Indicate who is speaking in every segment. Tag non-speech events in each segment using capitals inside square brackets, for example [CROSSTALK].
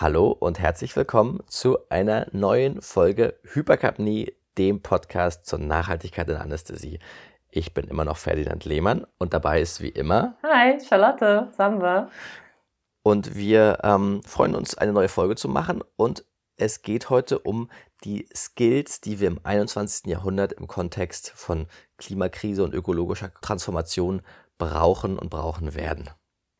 Speaker 1: Hallo und herzlich willkommen zu einer neuen Folge Hyperkapnie, dem Podcast zur Nachhaltigkeit in Anästhesie. Ich bin immer noch Ferdinand Lehmann und dabei ist wie immer.
Speaker 2: Hi, Charlotte, Samba.
Speaker 1: Und wir ähm, freuen uns, eine neue Folge zu machen. Und es geht heute um die Skills, die wir im 21. Jahrhundert im Kontext von Klimakrise und ökologischer Transformation brauchen und brauchen werden.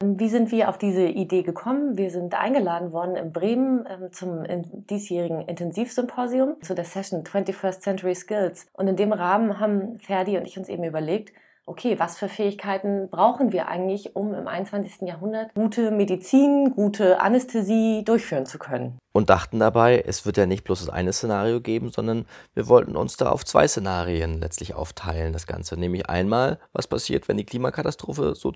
Speaker 2: Wie sind wir auf diese Idee gekommen? Wir sind eingeladen worden in Bremen ähm, zum diesjährigen Intensivsymposium zu der Session 21st Century Skills. Und in dem Rahmen haben Ferdi und ich uns eben überlegt, okay, was für Fähigkeiten brauchen wir eigentlich, um im 21. Jahrhundert gute Medizin, gute Anästhesie durchführen zu können?
Speaker 1: Und dachten dabei, es wird ja nicht bloß das eine Szenario geben, sondern wir wollten uns da auf zwei Szenarien letztlich aufteilen, das Ganze. Nämlich einmal, was passiert, wenn die Klimakatastrophe so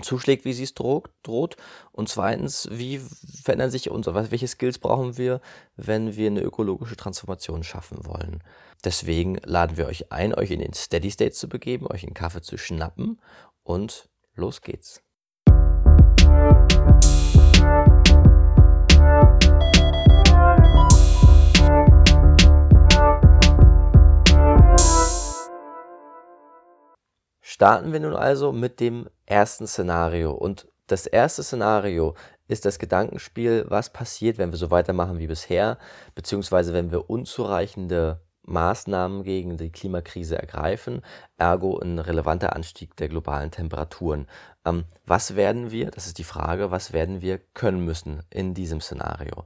Speaker 1: zuschlägt, wie sie es droht. Und zweitens, wie verändern sich unsere, welche Skills brauchen wir, wenn wir eine ökologische Transformation schaffen wollen. Deswegen laden wir euch ein, euch in den Steady State zu begeben, euch einen Kaffee zu schnappen und los geht's. Starten wir nun also mit dem ersten Szenario. Und das erste Szenario ist das Gedankenspiel, was passiert, wenn wir so weitermachen wie bisher, beziehungsweise wenn wir unzureichende Maßnahmen gegen die Klimakrise ergreifen, ergo ein relevanter Anstieg der globalen Temperaturen. Ähm, was werden wir, das ist die Frage, was werden wir können müssen in diesem Szenario?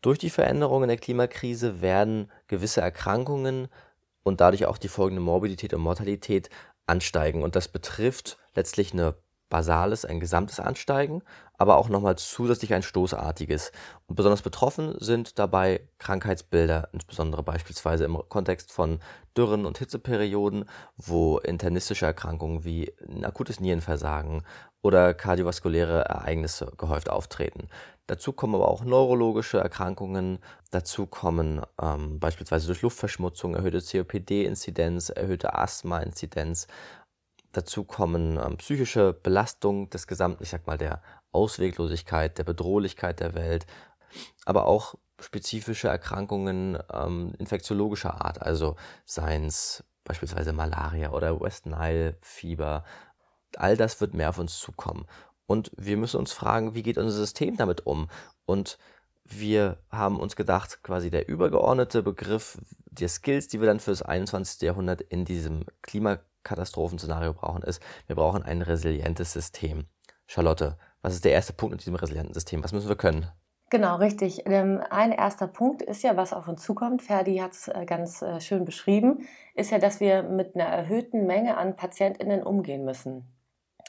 Speaker 1: Durch die Veränderungen der Klimakrise werden gewisse Erkrankungen und dadurch auch die folgende Morbidität und Mortalität ansteigen. Und das betrifft letztlich eine basales, ein gesamtes Ansteigen, aber auch nochmal zusätzlich ein stoßartiges. Und besonders betroffen sind dabei Krankheitsbilder, insbesondere beispielsweise im Kontext von Dürren und Hitzeperioden, wo internistische Erkrankungen wie ein akutes Nierenversagen oder kardiovaskuläre Ereignisse gehäuft auftreten. Dazu kommen aber auch neurologische Erkrankungen, dazu kommen ähm, beispielsweise durch Luftverschmutzung erhöhte COPD-Inzidenz, erhöhte Asthma-Inzidenz, dazu kommen ähm, psychische Belastungen des gesamten, ich sag mal, der Ausweglosigkeit, der Bedrohlichkeit der Welt, aber auch spezifische Erkrankungen ähm, infektiologischer Art, also seien es beispielsweise Malaria oder West Nile Fieber. All das wird mehr auf uns zukommen. Und wir müssen uns fragen, wie geht unser System damit um? Und wir haben uns gedacht, quasi der übergeordnete Begriff der Skills, die wir dann für das 21. Jahrhundert in diesem Klimakatastrophenszenario brauchen, ist, wir brauchen ein resilientes System. Charlotte, was ist der erste Punkt in diesem resilienten System? Was müssen wir können?
Speaker 2: Genau, richtig. Ähm, ein erster Punkt ist ja, was auf uns zukommt. Ferdi hat es äh, ganz äh, schön beschrieben, ist ja, dass wir mit einer erhöhten Menge an PatientInnen umgehen müssen.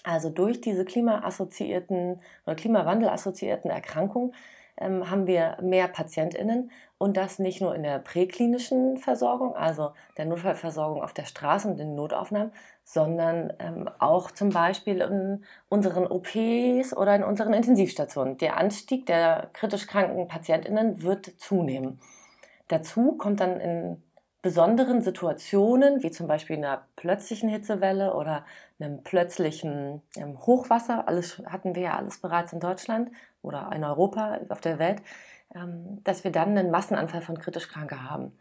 Speaker 2: Also durch diese klimaassoziierten oder Klimawandel-assoziierten Erkrankungen ähm, haben wir mehr PatientInnen und das nicht nur in der präklinischen Versorgung, also der Notfallversorgung auf der Straße und in den Notaufnahmen, sondern ähm, auch zum Beispiel in unseren OPs oder in unseren Intensivstationen. Der Anstieg der kritisch kranken PatientInnen wird zunehmen. Dazu kommt dann in besonderen Situationen, wie zum Beispiel einer plötzlichen Hitzewelle oder einem plötzlichen ähm, Hochwasser, alles hatten wir ja alles bereits in Deutschland oder in Europa, auf der Welt, ähm, dass wir dann einen Massenanfall von kritisch Kranke haben.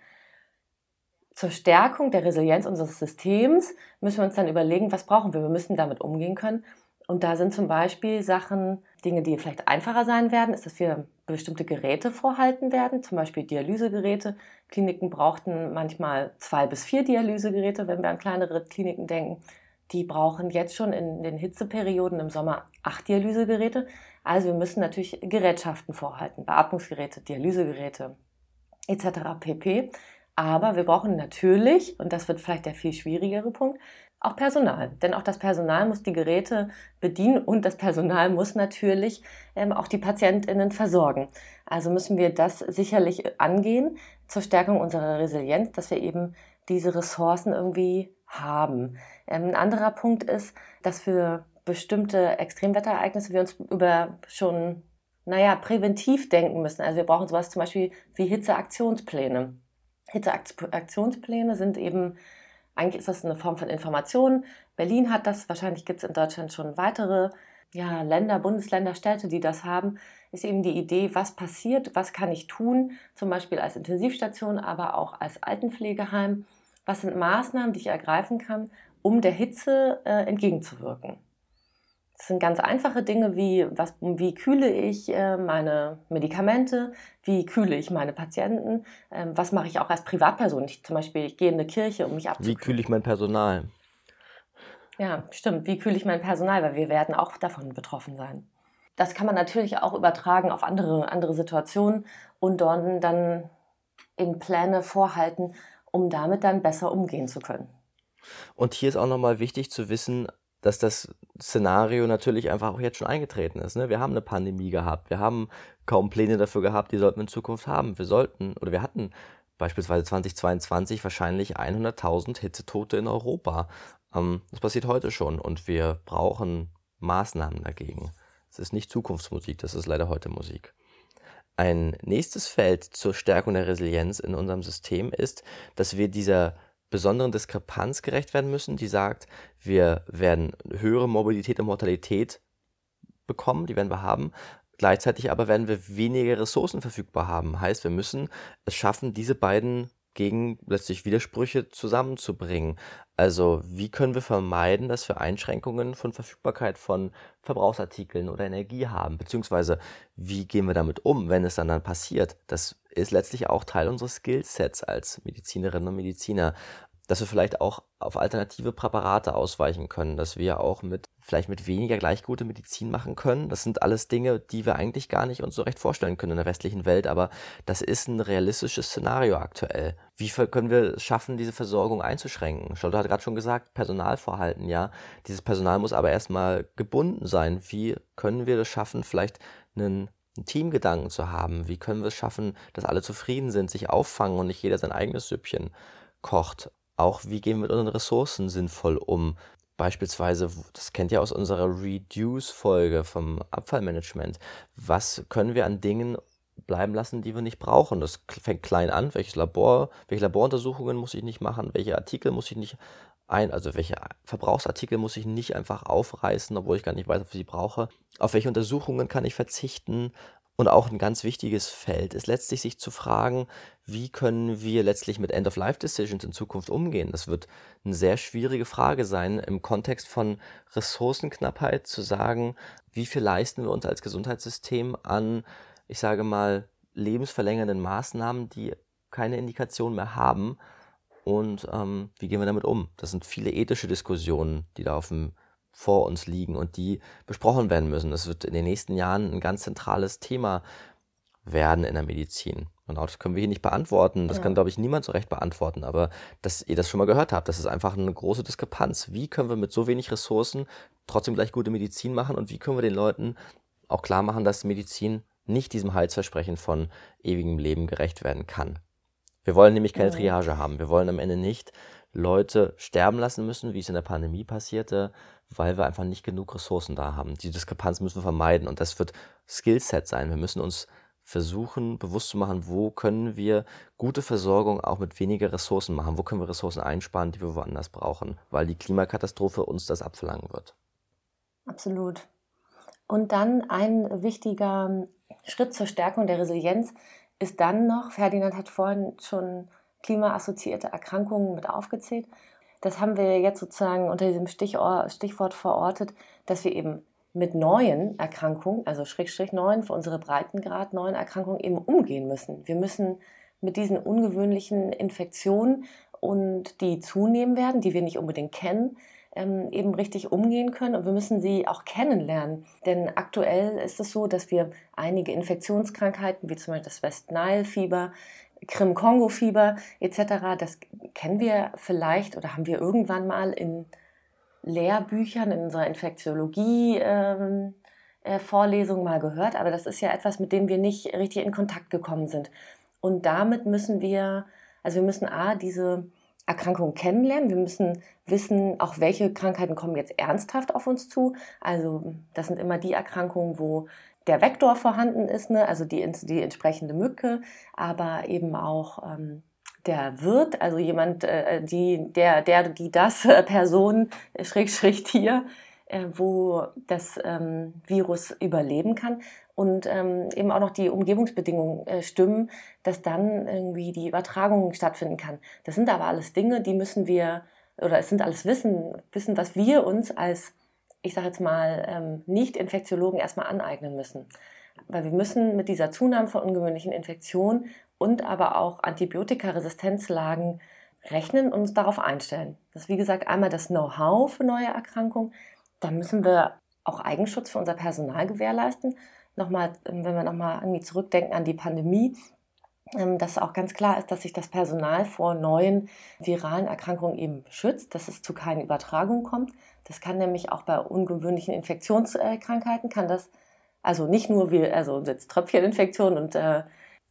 Speaker 2: Zur Stärkung der Resilienz unseres Systems müssen wir uns dann überlegen, was brauchen wir. Wir müssen damit umgehen können. Und da sind zum Beispiel Sachen, Dinge, die vielleicht einfacher sein werden, ist, dass wir bestimmte Geräte vorhalten werden, zum Beispiel Dialysegeräte. Kliniken brauchten manchmal zwei bis vier Dialysegeräte, wenn wir an kleinere Kliniken denken. Die brauchen jetzt schon in den Hitzeperioden im Sommer acht Dialysegeräte. Also wir müssen natürlich Gerätschaften vorhalten, Beatmungsgeräte, Dialysegeräte etc. pp. Aber wir brauchen natürlich, und das wird vielleicht der viel schwierigere Punkt, auch Personal. Denn auch das Personal muss die Geräte bedienen und das Personal muss natürlich ähm, auch die PatientInnen versorgen. Also müssen wir das sicherlich angehen zur Stärkung unserer Resilienz, dass wir eben diese Ressourcen irgendwie haben. Ähm, ein anderer Punkt ist, dass für bestimmte Extremwetterereignisse wir uns über schon, naja, präventiv denken müssen. Also wir brauchen sowas zum Beispiel wie Hitzeaktionspläne. Hitzeaktionspläne sind eben eigentlich ist das eine Form von Information. Berlin hat das, wahrscheinlich gibt es in Deutschland schon weitere ja, Länder, Bundesländer, Städte, die das haben, ist eben die Idee, was passiert, was kann ich tun, zum Beispiel als Intensivstation, aber auch als Altenpflegeheim. Was sind Maßnahmen, die ich ergreifen kann, um der Hitze äh, entgegenzuwirken? Das sind ganz einfache Dinge wie, was, wie kühle ich äh, meine Medikamente, wie kühle ich meine Patienten, ähm, was mache ich auch als Privatperson. Ich, zum Beispiel, ich gehe in eine Kirche, um mich abzukühlen.
Speaker 1: Wie kühle ich mein Personal?
Speaker 2: Ja, stimmt. Wie kühle ich mein Personal, weil wir werden auch davon betroffen sein. Das kann man natürlich auch übertragen auf andere, andere Situationen und dort dann eben Pläne vorhalten, um damit dann besser umgehen zu können.
Speaker 1: Und hier ist auch nochmal wichtig zu wissen, dass das Szenario natürlich einfach auch jetzt schon eingetreten ist. Ne? Wir haben eine Pandemie gehabt, wir haben kaum Pläne dafür gehabt, die sollten wir in Zukunft haben. Wir sollten oder wir hatten beispielsweise 2022 wahrscheinlich 100.000 Hitzetote in Europa. Ähm, das passiert heute schon und wir brauchen Maßnahmen dagegen. Es ist nicht Zukunftsmusik, das ist leider heute Musik. Ein nächstes Feld zur Stärkung der Resilienz in unserem System ist, dass wir dieser besonderen Diskrepanz gerecht werden müssen, die sagt, wir werden höhere Mobilität und Mortalität bekommen, die werden wir haben. Gleichzeitig aber werden wir weniger Ressourcen verfügbar haben. Heißt, wir müssen es schaffen, diese beiden gegen letztlich Widersprüche zusammenzubringen. Also wie können wir vermeiden, dass wir Einschränkungen von Verfügbarkeit von Verbrauchsartikeln oder Energie haben? Beziehungsweise wie gehen wir damit um, wenn es dann dann passiert? Das ist letztlich auch Teil unseres Skillsets als Medizinerinnen und Mediziner dass wir vielleicht auch auf alternative Präparate ausweichen können, dass wir auch mit vielleicht mit weniger gleich gute Medizin machen können. Das sind alles Dinge, die wir eigentlich gar nicht uns so recht vorstellen können in der westlichen Welt, aber das ist ein realistisches Szenario aktuell. Wie können wir es schaffen, diese Versorgung einzuschränken? Scholte hat gerade schon gesagt, Personalvorhalten, ja. Dieses Personal muss aber erstmal gebunden sein. Wie können wir das schaffen, vielleicht einen Teamgedanken zu haben? Wie können wir es schaffen, dass alle zufrieden sind, sich auffangen und nicht jeder sein eigenes Süppchen kocht? Auch wie gehen wir mit unseren Ressourcen sinnvoll um? Beispielsweise, das kennt ihr aus unserer Reduce-Folge vom Abfallmanagement. Was können wir an Dingen bleiben lassen, die wir nicht brauchen? Das fängt klein an. Welches Labor, welche Laboruntersuchungen muss ich nicht machen? Welche Artikel muss ich nicht ein, also welche Verbrauchsartikel muss ich nicht einfach aufreißen, obwohl ich gar nicht weiß, ob ich sie brauche? Auf welche Untersuchungen kann ich verzichten? Und auch ein ganz wichtiges Feld ist letztlich sich zu fragen, wie können wir letztlich mit End-of-Life-Decisions in Zukunft umgehen? Das wird eine sehr schwierige Frage sein, im Kontext von Ressourcenknappheit zu sagen, wie viel leisten wir uns als Gesundheitssystem an, ich sage mal, lebensverlängernden Maßnahmen, die keine Indikation mehr haben und ähm, wie gehen wir damit um? Das sind viele ethische Diskussionen, die da auf dem vor uns liegen und die besprochen werden müssen. Das wird in den nächsten Jahren ein ganz zentrales Thema werden in der Medizin. Und auch das können wir hier nicht beantworten. Das ja. kann, glaube ich, niemand so recht beantworten. Aber dass ihr das schon mal gehört habt, das ist einfach eine große Diskrepanz. Wie können wir mit so wenig Ressourcen trotzdem gleich gute Medizin machen und wie können wir den Leuten auch klar machen, dass Medizin nicht diesem Heilsversprechen von ewigem Leben gerecht werden kann. Wir wollen nämlich keine Triage haben. Wir wollen am Ende nicht Leute sterben lassen müssen, wie es in der Pandemie passierte, weil wir einfach nicht genug Ressourcen da haben. Die Diskrepanz müssen wir vermeiden und das wird Skillset sein. Wir müssen uns versuchen, bewusst zu machen, wo können wir gute Versorgung auch mit weniger Ressourcen machen, wo können wir Ressourcen einsparen, die wir woanders brauchen, weil die Klimakatastrophe uns das abverlangen wird.
Speaker 2: Absolut. Und dann ein wichtiger Schritt zur Stärkung der Resilienz ist dann noch, Ferdinand hat vorhin schon klimaassoziierte Erkrankungen mit aufgezählt, das haben wir jetzt sozusagen unter diesem Stichwort verortet, dass wir eben mit neuen Erkrankungen, also Schrägstrich neun für unsere Breitengrad neuen Erkrankungen eben umgehen müssen. Wir müssen mit diesen ungewöhnlichen Infektionen und die zunehmen werden, die wir nicht unbedingt kennen, ähm, eben richtig umgehen können und wir müssen sie auch kennenlernen. Denn aktuell ist es so, dass wir einige Infektionskrankheiten, wie zum Beispiel das West-Nile-Fieber, Krim-Kongo-Fieber etc., das kennen wir vielleicht oder haben wir irgendwann mal in Lehrbüchern, in unserer Infektiologie ähm, äh, mal gehört, aber das ist ja etwas, mit dem wir nicht richtig in Kontakt gekommen sind. Und damit müssen wir, also wir müssen A, diese Erkrankung kennenlernen. Wir müssen wissen, auch welche Krankheiten kommen jetzt ernsthaft auf uns zu. Also das sind immer die Erkrankungen, wo der Vektor vorhanden ist, ne? also die, die entsprechende Mücke, aber eben auch ähm, der Wirt, also jemand, äh, die, der, der, die das äh, Person, Schräg, Schräg Tier, äh, wo das ähm, Virus überleben kann und ähm, eben auch noch die Umgebungsbedingungen äh, stimmen, dass dann irgendwie die Übertragung stattfinden kann. Das sind aber alles Dinge, die müssen wir, oder es sind alles Wissen, Wissen, was wir uns als, ich sage jetzt mal, ähm, Nicht-Infektiologen erstmal aneignen müssen. Weil wir müssen mit dieser Zunahme von ungewöhnlichen Infektionen und aber auch Antibiotikaresistenzlagen rechnen und uns darauf einstellen. Das ist wie gesagt einmal das Know-how für neue Erkrankungen. Dann müssen wir auch Eigenschutz für unser Personal gewährleisten. Nochmal, ähm, wenn wir nochmal irgendwie zurückdenken an die Pandemie, ähm, dass auch ganz klar ist, dass sich das Personal vor neuen viralen Erkrankungen eben schützt, dass es zu keinen Übertragungen kommt. Das kann nämlich auch bei ungewöhnlichen Infektionskrankheiten, kann das, also nicht nur wie, also jetzt Tröpfcheninfektion und äh,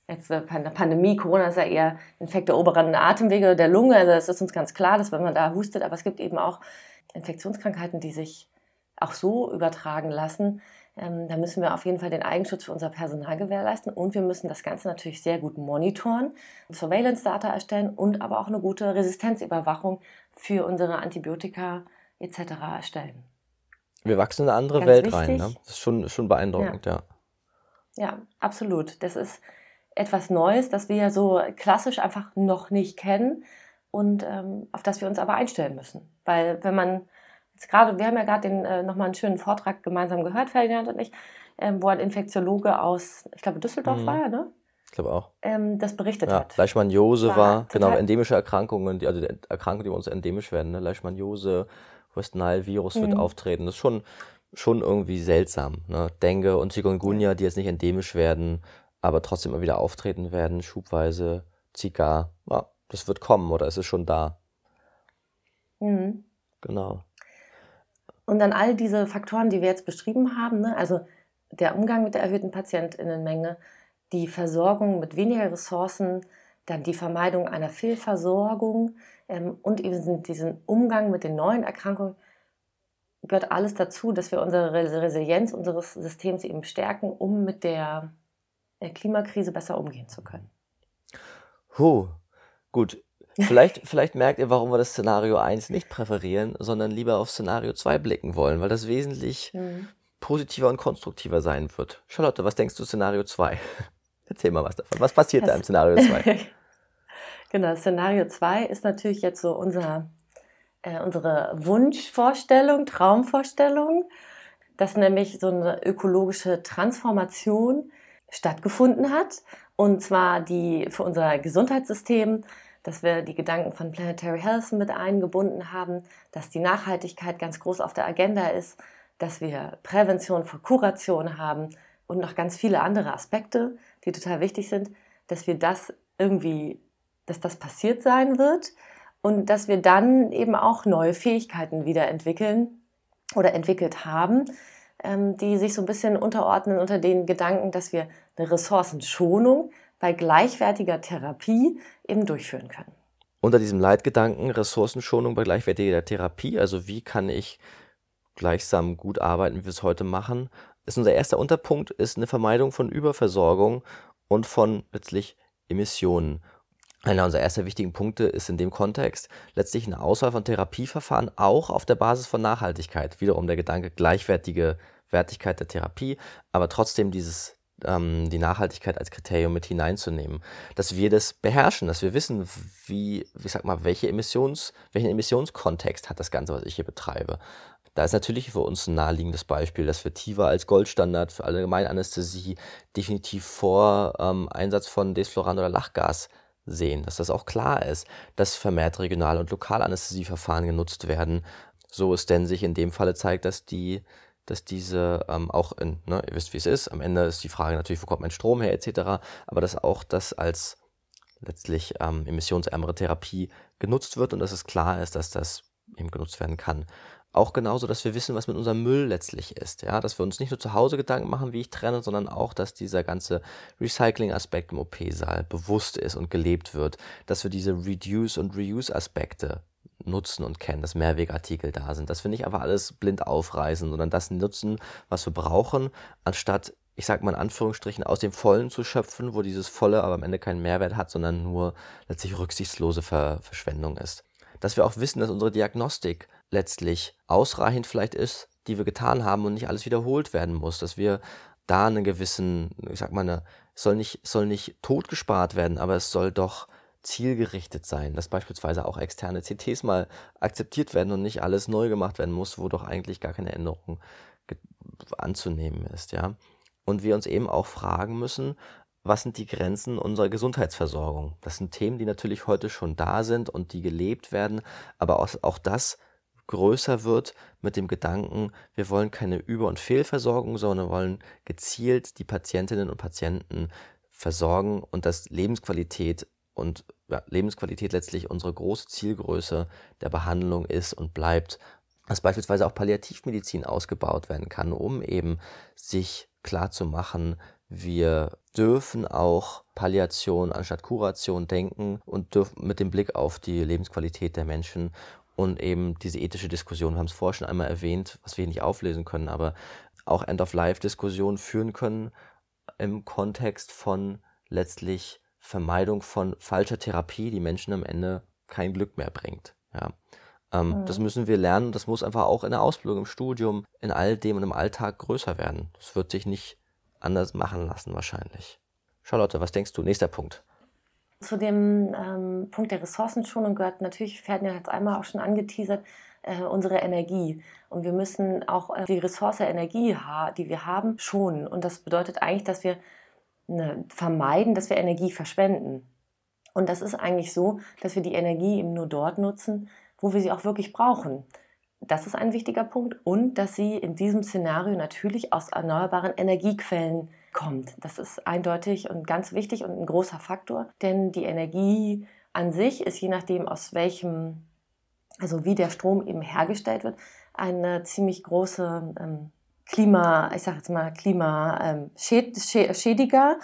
Speaker 2: jetzt der Pandemie, Corona ist ja eher Infekt der oberen Atemwege der Lunge, also es ist uns ganz klar, dass wenn man da hustet, aber es gibt eben auch Infektionskrankheiten, die sich auch so übertragen lassen. Ähm, da müssen wir auf jeden Fall den Eigenschutz für unser Personal gewährleisten und wir müssen das Ganze natürlich sehr gut monitoren, Surveillance-Data erstellen und aber auch eine gute Resistenzüberwachung für unsere Antibiotika etc. erstellen.
Speaker 1: Wir wachsen in eine andere Ganz Welt wichtig. rein. Ne? Das ist schon, schon beeindruckend, ja.
Speaker 2: ja. Ja, absolut. Das ist etwas Neues, das wir ja so klassisch einfach noch nicht kennen und ähm, auf das wir uns aber einstellen müssen. Weil wenn man jetzt gerade, wir haben ja gerade den äh, nochmal einen schönen Vortrag gemeinsam gehört, Ferdinand und ich, ähm, wo ein Infektiologe aus, ich glaube Düsseldorf mhm. war er, ne?
Speaker 1: Ich glaube auch.
Speaker 2: Ähm, das berichtet ja, hat.
Speaker 1: Leishmaniose war, war genau, endemische Erkrankungen, die, also die Erkrankungen, die bei uns endemisch werden, ne? Leishmaniose, West Nile Virus mhm. wird auftreten. Das ist schon, schon irgendwie seltsam. Ne? Dengue und Chikungunya, die jetzt nicht endemisch werden, aber trotzdem immer wieder auftreten werden, schubweise, Zika, ja, das wird kommen oder ist es schon da?
Speaker 2: Mhm.
Speaker 1: Genau.
Speaker 2: Und dann all diese Faktoren, die wir jetzt beschrieben haben, ne? also der Umgang mit der erhöhten Patientinnenmenge, die Versorgung mit weniger Ressourcen, dann die Vermeidung einer Fehlversorgung ähm, und eben diesen Umgang mit den neuen Erkrankungen, gehört alles dazu, dass wir unsere Resilienz unseres Systems eben stärken, um mit der Klimakrise besser umgehen zu können.
Speaker 1: Huh, gut. Vielleicht, [LAUGHS] vielleicht merkt ihr, warum wir das Szenario 1 nicht präferieren, sondern lieber auf Szenario 2 blicken wollen, weil das wesentlich mhm. positiver und konstruktiver sein wird. Charlotte, was denkst du Szenario 2? Erzähl mal was davon. Was passiert das, da im Szenario 2? [LAUGHS]
Speaker 2: genau, Szenario 2 ist natürlich jetzt so unser, äh, unsere Wunschvorstellung, Traumvorstellung, dass nämlich so eine ökologische Transformation stattgefunden hat. Und zwar die für unser Gesundheitssystem, dass wir die Gedanken von Planetary Health mit eingebunden haben, dass die Nachhaltigkeit ganz groß auf der Agenda ist, dass wir Prävention vor Kuration haben und noch ganz viele andere Aspekte, die total wichtig sind, dass wir das irgendwie, dass das passiert sein wird und dass wir dann eben auch neue Fähigkeiten wieder entwickeln oder entwickelt haben, ähm, die sich so ein bisschen unterordnen unter den Gedanken, dass wir eine Ressourcenschonung bei gleichwertiger Therapie eben durchführen können.
Speaker 1: Unter diesem Leitgedanken Ressourcenschonung bei gleichwertiger Therapie, also wie kann ich gleichsam gut arbeiten, wie wir es heute machen, ist unser erster Unterpunkt, ist eine Vermeidung von Überversorgung und von letztlich Emissionen. Einer unserer ersten wichtigen Punkte ist in dem Kontext letztlich eine Auswahl von Therapieverfahren auch auf der Basis von Nachhaltigkeit. Wiederum der Gedanke gleichwertige Wertigkeit der Therapie, aber trotzdem dieses ähm, die Nachhaltigkeit als Kriterium mit hineinzunehmen. Dass wir das beherrschen, dass wir wissen, wie, wie sag mal, welche Emissions, welchen Emissionskontext hat das Ganze, was ich hier betreibe. Da ist natürlich für uns ein naheliegendes Beispiel, dass wir TIVA als Goldstandard für Allgemeinanästhesie definitiv vor ähm, Einsatz von Desflorant oder Lachgas sehen, dass das auch klar ist, dass vermehrt Regional- und Lokalanästhesieverfahren genutzt werden, so es denn sich in dem Falle zeigt, dass die dass diese ähm, auch in, ne, ihr wisst, wie es ist, am Ende ist die Frage natürlich, wo kommt mein Strom her, etc., aber dass auch das als letztlich ähm, emissionsärmere Therapie genutzt wird und dass es klar ist, dass das eben genutzt werden kann. Auch genauso, dass wir wissen, was mit unserem Müll letztlich ist. Ja? Dass wir uns nicht nur zu Hause Gedanken machen, wie ich trenne, sondern auch, dass dieser ganze Recycling-Aspekt im OP-Saal bewusst ist und gelebt wird. Dass wir diese Reduce- und Reuse-Aspekte nutzen und kennen, dass Mehrwegartikel da sind, dass wir nicht einfach alles blind aufreißen, sondern das nutzen, was wir brauchen, anstatt, ich sag mal in Anführungsstrichen, aus dem Vollen zu schöpfen, wo dieses Volle aber am Ende keinen Mehrwert hat, sondern nur letztlich rücksichtslose Ver Verschwendung ist. Dass wir auch wissen, dass unsere Diagnostik letztlich ausreichend vielleicht ist, die wir getan haben und nicht alles wiederholt werden muss, dass wir da einen gewissen, ich sag mal, eine, soll nicht, soll nicht totgespart werden, aber es soll doch zielgerichtet sein, dass beispielsweise auch externe CTs mal akzeptiert werden und nicht alles neu gemacht werden muss, wo doch eigentlich gar keine Änderung anzunehmen ist, ja. Und wir uns eben auch fragen müssen, was sind die Grenzen unserer Gesundheitsversorgung? Das sind Themen, die natürlich heute schon da sind und die gelebt werden, aber auch, auch das größer wird mit dem Gedanken, wir wollen keine Über- und Fehlversorgung, sondern wollen gezielt die Patientinnen und Patienten versorgen und dass Lebensqualität und ja, Lebensqualität letztlich unsere große Zielgröße der Behandlung ist und bleibt, dass beispielsweise auch Palliativmedizin ausgebaut werden kann, um eben sich klar zu machen, wir dürfen auch Palliation anstatt Kuration denken und dürfen mit dem Blick auf die Lebensqualität der Menschen und eben diese ethische Diskussion, wir haben es vorher schon einmal erwähnt, was wir nicht auflesen können, aber auch End-of-Life-Diskussionen führen können im Kontext von letztlich Vermeidung von falscher Therapie, die Menschen am Ende kein Glück mehr bringt. Ja. Ähm, mhm. Das müssen wir lernen, das muss einfach auch in der Ausbildung, im Studium, in all dem und im Alltag größer werden. Das wird sich nicht anders machen lassen wahrscheinlich. Charlotte, was denkst du? Nächster Punkt.
Speaker 2: Zu dem ähm, Punkt der Ressourcenschonung gehört natürlich, hatten ja jetzt einmal auch schon angeteasert, äh, unsere Energie. Und wir müssen auch äh, die Ressource Energie, die wir haben, schonen. Und das bedeutet eigentlich, dass wir ne, vermeiden, dass wir Energie verschwenden. Und das ist eigentlich so, dass wir die Energie eben nur dort nutzen, wo wir sie auch wirklich brauchen. Das ist ein wichtiger Punkt. Und dass sie in diesem Szenario natürlich aus erneuerbaren Energiequellen kommt. Das ist eindeutig und ganz wichtig und ein großer Faktor, denn die Energie an sich ist je nachdem, aus welchem, also wie der Strom eben hergestellt wird, eine ziemlich große ähm, Klima, ich sage jetzt mal Klimaschädiger ähm,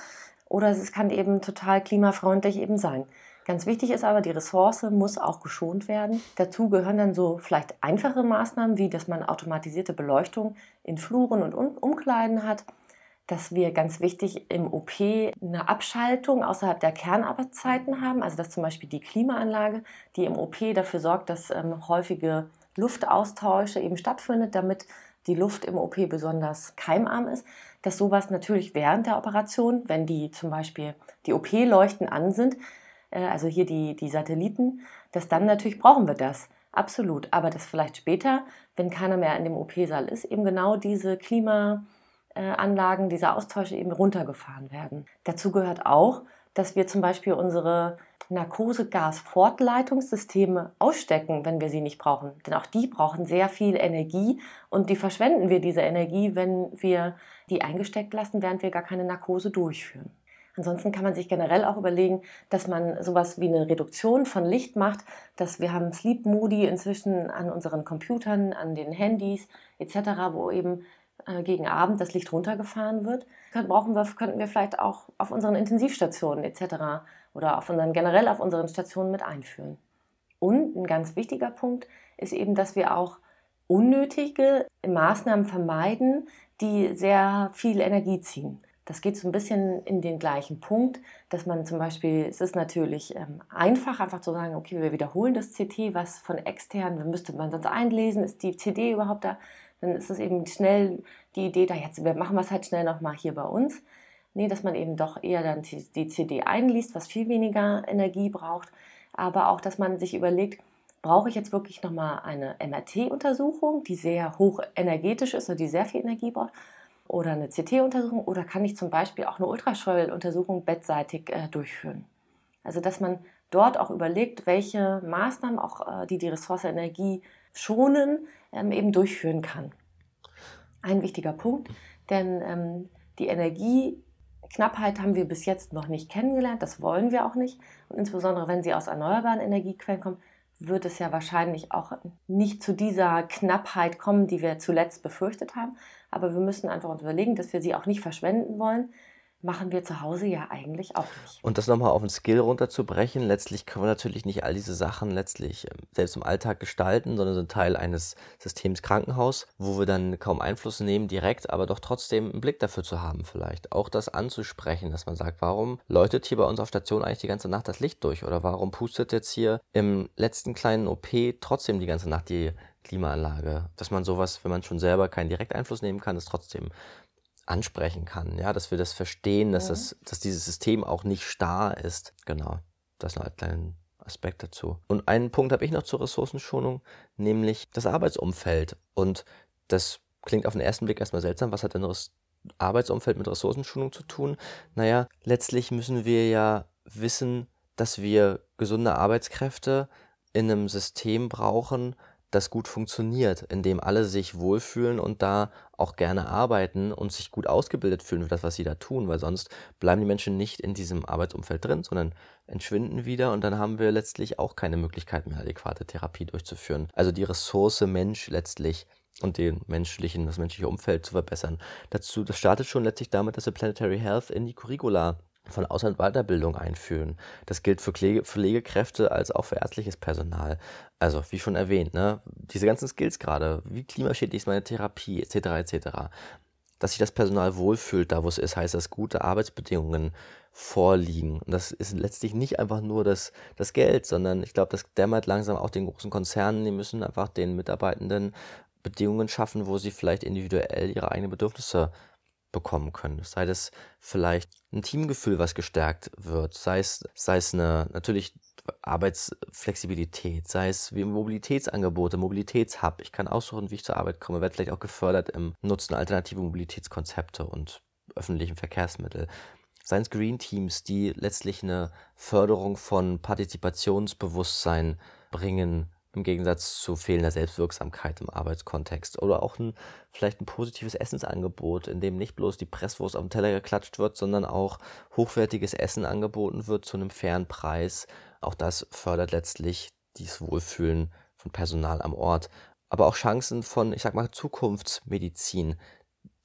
Speaker 2: oder es kann eben total klimafreundlich eben sein. Ganz wichtig ist aber, die Ressource muss auch geschont werden. Dazu gehören dann so vielleicht einfache Maßnahmen, wie dass man automatisierte Beleuchtung in Fluren und Umkleiden hat dass wir ganz wichtig im OP eine Abschaltung außerhalb der Kernarbeitszeiten haben. Also dass zum Beispiel die Klimaanlage, die im OP dafür sorgt, dass ähm, häufige Luftaustausche eben stattfindet, damit die Luft im OP besonders keimarm ist, dass sowas natürlich während der Operation, wenn die zum Beispiel die OP-Leuchten an sind, äh, also hier die, die Satelliten, dass dann natürlich brauchen wir das. Absolut. Aber dass vielleicht später, wenn keiner mehr in dem OP-Saal ist, eben genau diese Klima- Anlagen, diese Austausche eben runtergefahren werden. Dazu gehört auch, dass wir zum Beispiel unsere Narkosegasfortleitungssysteme ausstecken, wenn wir sie nicht brauchen. Denn auch die brauchen sehr viel Energie und die verschwenden wir diese Energie, wenn wir die eingesteckt lassen, während wir gar keine Narkose durchführen. Ansonsten kann man sich generell auch überlegen, dass man sowas wie eine Reduktion von Licht macht, dass wir haben Sleep Moody inzwischen an unseren Computern, an den Handys etc., wo eben äh, gegen Abend das Licht runtergefahren wird, brauchen wir, könnten wir vielleicht auch auf unseren Intensivstationen etc. oder auf unseren, generell auf unseren Stationen mit einführen. Und ein ganz wichtiger Punkt ist eben, dass wir auch unnötige Maßnahmen vermeiden, die sehr viel Energie ziehen. Das geht so ein bisschen in den gleichen Punkt, dass man zum Beispiel, es ist natürlich ähm, einfach, einfach zu sagen, okay, wir wiederholen das CT, was von extern, müsste man sonst einlesen, ist die CD überhaupt da? Dann ist es eben schnell die Idee, da jetzt wir machen es halt schnell nochmal hier bei uns. Nee, dass man eben doch eher dann die CD einliest, was viel weniger Energie braucht, aber auch, dass man sich überlegt, brauche ich jetzt wirklich nochmal eine MRT-Untersuchung, die sehr hoch energetisch ist und die sehr viel Energie braucht, oder eine CT-Untersuchung, oder kann ich zum Beispiel auch eine Ultraschalluntersuchung bettseitig äh, durchführen? Also, dass man dort auch überlegt, welche Maßnahmen, auch äh, die die Ressource Energie schonen, ähm, eben durchführen kann. Ein wichtiger Punkt, denn ähm, die Energieknappheit haben wir bis jetzt noch nicht kennengelernt, das wollen wir auch nicht. Und insbesondere wenn sie aus erneuerbaren Energiequellen kommen, wird es ja wahrscheinlich auch nicht zu dieser Knappheit kommen, die wir zuletzt befürchtet haben. Aber wir müssen einfach uns überlegen, dass wir sie auch nicht verschwenden wollen, machen wir zu Hause ja eigentlich auch nicht.
Speaker 1: Und das nochmal auf den Skill runterzubrechen, letztlich können wir natürlich nicht all diese Sachen letztlich ähm, selbst im Alltag gestalten, sondern sind Teil eines Systems Krankenhaus, wo wir dann kaum Einfluss nehmen direkt, aber doch trotzdem einen Blick dafür zu haben vielleicht. Auch das anzusprechen, dass man sagt, warum läutet hier bei uns auf Station eigentlich die ganze Nacht das Licht durch oder warum pustet jetzt hier im letzten kleinen OP trotzdem die ganze Nacht die Klimaanlage. Dass man sowas, wenn man schon selber keinen Direkteinfluss nehmen kann, es trotzdem ansprechen kann. Ja, dass wir das verstehen, dass, das, dass dieses System auch nicht starr ist. Genau, das ist noch ein kleiner Aspekt dazu. Und einen Punkt habe ich noch zur Ressourcenschonung, nämlich das Arbeitsumfeld. Und das klingt auf den ersten Blick erstmal seltsam. Was hat denn das Arbeitsumfeld mit Ressourcenschonung zu tun? Naja, letztlich müssen wir ja wissen, dass wir gesunde Arbeitskräfte in einem System brauchen, das gut funktioniert, in dem alle sich wohlfühlen und da auch gerne arbeiten und sich gut ausgebildet fühlen für das, was sie da tun, weil sonst bleiben die Menschen nicht in diesem Arbeitsumfeld drin, sondern entschwinden wieder und dann haben wir letztlich auch keine Möglichkeit mehr, adäquate Therapie durchzuführen. Also die Ressource Mensch letztlich und den menschlichen, das menschliche Umfeld zu verbessern. Dazu, das startet schon letztlich damit, dass wir Planetary Health in die Curricula von Aus- und Weiterbildung einführen. Das gilt für Pflege, Pflegekräfte als auch für ärztliches Personal. Also, wie schon erwähnt, ne, diese ganzen Skills gerade, wie klimaschädlich ist meine Therapie, etc., etc. Dass sich das Personal wohlfühlt, da wo es ist, heißt, dass gute Arbeitsbedingungen vorliegen. Und das ist letztlich nicht einfach nur das, das Geld, sondern ich glaube, das dämmert langsam auch den großen Konzernen, die müssen einfach den Mitarbeitenden Bedingungen schaffen, wo sie vielleicht individuell ihre eigenen Bedürfnisse bekommen können. Sei das vielleicht ein Teamgefühl, was gestärkt wird, sei es, sei es eine natürlich Arbeitsflexibilität, sei es wie Mobilitätsangebote, Mobilitätshub. Ich kann aussuchen, wie ich zur Arbeit komme, werde vielleicht auch gefördert im Nutzen alternative Mobilitätskonzepte und öffentlichen Verkehrsmittel. Seien es Green Teams, die letztlich eine Förderung von Partizipationsbewusstsein bringen, im Gegensatz zu fehlender Selbstwirksamkeit im Arbeitskontext. Oder auch ein, vielleicht ein positives Essensangebot, in dem nicht bloß die Presswurst auf den Teller geklatscht wird, sondern auch hochwertiges Essen angeboten wird zu einem fairen Preis. Auch das fördert letztlich dieses Wohlfühlen von Personal am Ort. Aber auch Chancen von, ich sag mal, Zukunftsmedizin,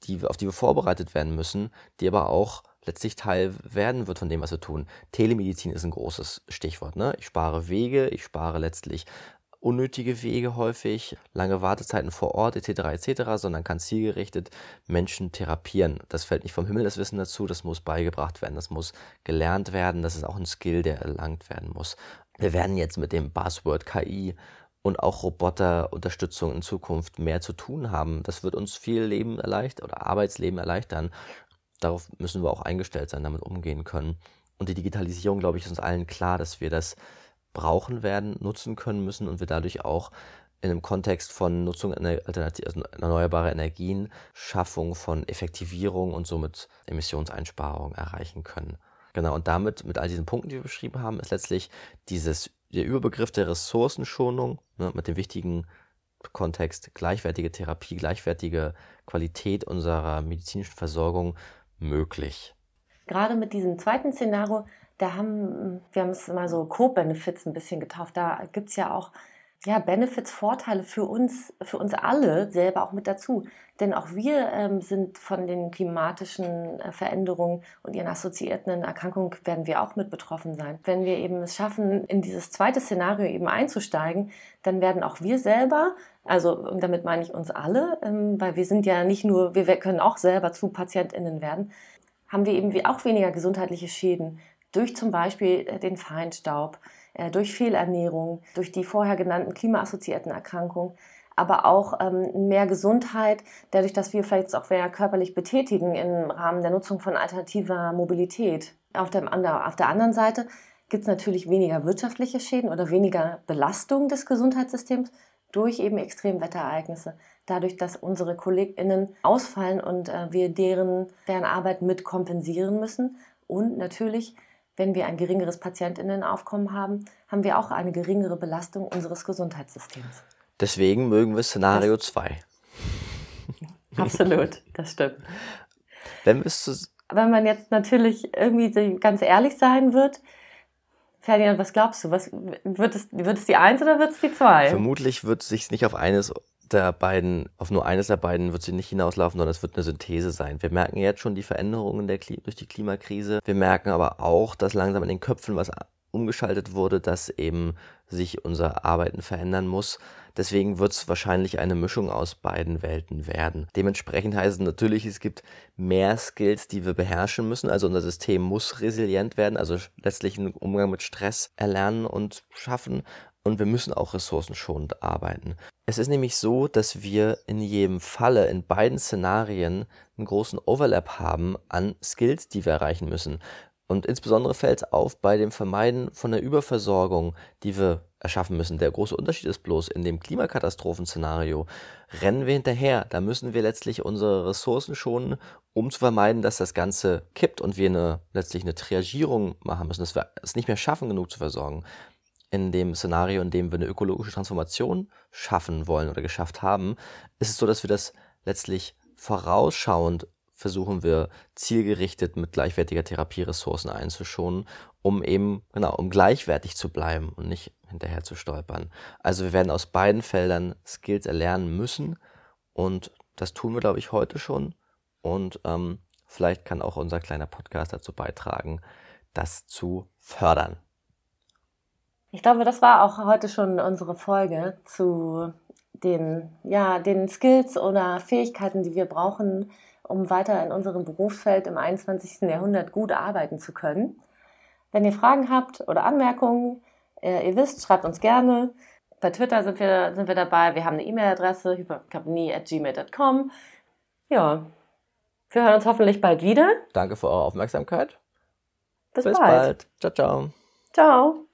Speaker 1: die, auf die wir vorbereitet werden müssen, die aber auch letztlich Teil werden wird von dem, was wir tun. Telemedizin ist ein großes Stichwort. Ne? Ich spare Wege, ich spare letztlich unnötige Wege häufig, lange Wartezeiten vor Ort etc. etc., sondern kann zielgerichtet Menschen therapieren. Das fällt nicht vom Himmel das Wissen dazu, das muss beigebracht werden, das muss gelernt werden, das ist auch ein Skill, der erlangt werden muss. Wir werden jetzt mit dem Buzzword KI und auch Roboterunterstützung in Zukunft mehr zu tun haben. Das wird uns viel Leben erleichtern oder Arbeitsleben erleichtern. Darauf müssen wir auch eingestellt sein, damit umgehen können. Und die Digitalisierung, glaube ich, ist uns allen klar, dass wir das brauchen werden, nutzen können müssen und wir dadurch auch in einem Kontext von Nutzung also erneuerbarer Energien, Schaffung von Effektivierung und somit Emissionseinsparung erreichen können. Genau, und damit, mit all diesen Punkten, die wir beschrieben haben, ist letztlich dieses, der Überbegriff der Ressourcenschonung ne, mit dem wichtigen Kontext gleichwertige Therapie, gleichwertige Qualität unserer medizinischen Versorgung möglich.
Speaker 2: Gerade mit diesem zweiten Szenario da haben, wir haben es mal so Co-Benefits ein bisschen getauft. Da gibt es ja auch ja, Benefits, Vorteile für uns, für uns alle selber auch mit dazu. Denn auch wir ähm, sind von den klimatischen äh, Veränderungen und ihren assoziierten Erkrankungen werden wir auch mit betroffen sein. Wenn wir eben es schaffen, in dieses zweite Szenario eben einzusteigen, dann werden auch wir selber, also damit meine ich uns alle, ähm, weil wir sind ja nicht nur, wir können auch selber zu PatientInnen werden, haben wir eben auch weniger gesundheitliche Schäden durch zum Beispiel äh, den Feinstaub, äh, durch Fehlernährung, durch die vorher genannten klimaassoziierten Erkrankungen, aber auch ähm, mehr Gesundheit, dadurch, dass wir vielleicht auch mehr körperlich betätigen im Rahmen der Nutzung von alternativer Mobilität. Auf der, auf der anderen Seite gibt es natürlich weniger wirtschaftliche Schäden oder weniger Belastung des Gesundheitssystems durch eben Extremwetterereignisse. Dadurch, dass unsere KollegInnen ausfallen und äh, wir deren, deren Arbeit mit kompensieren müssen. Und natürlich wenn wir ein geringeres Patientinnenaufkommen haben, haben wir auch eine geringere Belastung unseres Gesundheitssystems.
Speaker 1: Deswegen mögen wir Szenario 2. [LAUGHS]
Speaker 2: Absolut, das stimmt.
Speaker 1: Wenn, Wenn
Speaker 2: man jetzt natürlich irgendwie ganz ehrlich sein wird, Ferdinand, was glaubst du? Was, wird, es, wird es die 1 oder wird es die 2?
Speaker 1: Vermutlich wird es sich nicht auf eines der beiden, auf nur eines der beiden wird sie nicht hinauslaufen, sondern es wird eine Synthese sein. Wir merken jetzt schon die Veränderungen der, durch die Klimakrise. Wir merken aber auch, dass langsam in den Köpfen was umgeschaltet wurde, dass eben sich unser Arbeiten verändern muss. Deswegen wird es wahrscheinlich eine Mischung aus beiden Welten werden. Dementsprechend heißt es natürlich, es gibt mehr Skills, die wir beherrschen müssen. Also unser System muss resilient werden, also letztlich einen Umgang mit Stress erlernen und schaffen und wir müssen auch ressourcenschonend arbeiten. Es ist nämlich so, dass wir in jedem Falle in beiden Szenarien einen großen Overlap haben an Skills, die wir erreichen müssen. Und insbesondere fällt es auf bei dem Vermeiden von der Überversorgung, die wir erschaffen müssen. Der große Unterschied ist bloß, in dem Klimakatastrophenszenario rennen wir hinterher. Da müssen wir letztlich unsere Ressourcen schonen, um zu vermeiden, dass das Ganze kippt und wir eine, letztlich eine Triagierung machen müssen, dass wir es nicht mehr schaffen, genug zu versorgen in dem Szenario, in dem wir eine ökologische Transformation schaffen wollen oder geschafft haben, ist es so, dass wir das letztlich vorausschauend versuchen wir zielgerichtet mit gleichwertiger Therapie Ressourcen einzuschonen, um eben, genau, um gleichwertig zu bleiben und nicht hinterher zu stolpern. Also wir werden aus beiden Feldern Skills erlernen müssen und das tun wir, glaube ich, heute schon. Und ähm, vielleicht kann auch unser kleiner Podcast dazu beitragen, das zu fördern.
Speaker 2: Ich glaube, das war auch heute schon unsere Folge zu den, ja, den Skills oder Fähigkeiten, die wir brauchen, um weiter in unserem Berufsfeld im 21. Jahrhundert gut arbeiten zu können. Wenn ihr Fragen habt oder Anmerkungen, äh, ihr wisst, schreibt uns gerne. Bei Twitter sind wir, sind wir dabei. Wir haben eine E-Mail-Adresse, hypercompany.gmail.com. Ja, wir hören uns hoffentlich bald wieder.
Speaker 1: Danke für eure Aufmerksamkeit.
Speaker 2: Bis, Bis bald. bald.
Speaker 1: Ciao, ciao.
Speaker 2: Ciao.